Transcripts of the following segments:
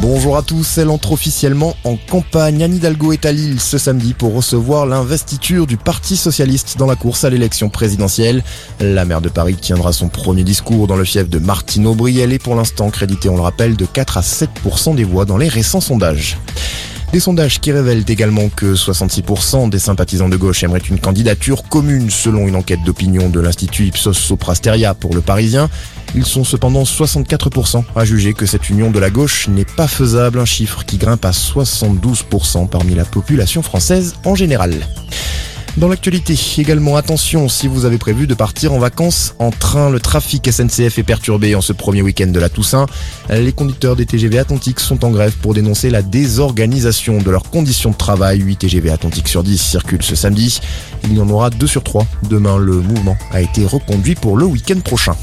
Bonjour à tous, elle entre officiellement en campagne. Anne Hidalgo est à Lille ce samedi pour recevoir l'investiture du Parti Socialiste dans la course à l'élection présidentielle. La maire de Paris tiendra son premier discours dans le fief de Martine Aubry. Elle est pour l'instant créditée, on le rappelle, de 4 à 7% des voix dans les récents sondages. Des sondages qui révèlent également que 66% des sympathisants de gauche aimeraient une candidature commune selon une enquête d'opinion de l'Institut Ipsos Soprasteria pour le Parisien. Ils sont cependant 64% à juger que cette union de la gauche n'est pas faisable, un chiffre qui grimpe à 72% parmi la population française en général. Dans l'actualité, également attention si vous avez prévu de partir en vacances en train, le trafic SNCF est perturbé en ce premier week-end de la Toussaint. Les conducteurs des TGV Atlantiques sont en grève pour dénoncer la désorganisation de leurs conditions de travail. 8 TGV Atlantiques sur 10 circulent ce samedi. Il y en aura 2 sur 3. Demain, le mouvement a été reconduit pour le week-end prochain.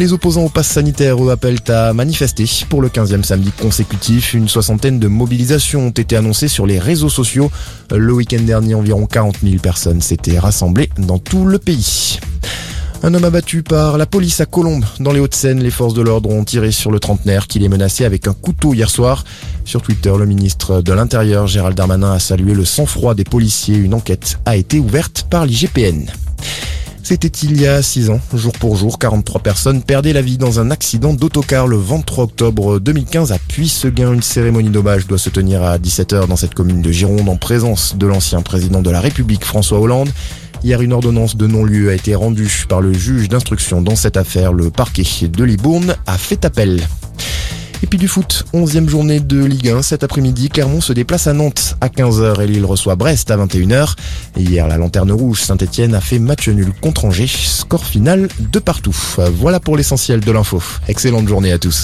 Les opposants au pass sanitaire, eux, appellent à manifester pour le 15e samedi consécutif. Une soixantaine de mobilisations ont été annoncées sur les réseaux sociaux. Le week-end dernier, environ 40 000 personnes s'étaient rassemblées dans tout le pays. Un homme abattu par la police à Colombes, dans les Hauts-de-Seine. Les forces de l'ordre ont tiré sur le trentenaire qui les menaçait avec un couteau hier soir. Sur Twitter, le ministre de l'Intérieur, Gérald Darmanin, a salué le sang-froid des policiers. Une enquête a été ouverte par l'IGPN. C'était il y a 6 ans, jour pour jour, 43 personnes perdaient la vie dans un accident d'autocar le 23 octobre 2015 à Puy-Seguin. Une cérémonie d'hommage doit se tenir à 17h dans cette commune de Gironde en présence de l'ancien président de la République François Hollande. Hier, une ordonnance de non-lieu a été rendue par le juge d'instruction dans cette affaire. Le parquet de Libourne a fait appel. Et puis du foot, 11e journée de Ligue 1. Cet après-midi, Clermont se déplace à Nantes à 15h et Lille reçoit Brest à 21h. hier, la lanterne rouge Saint-Etienne a fait match nul contre Angers. Score final de partout. Voilà pour l'essentiel de l'info. Excellente journée à tous.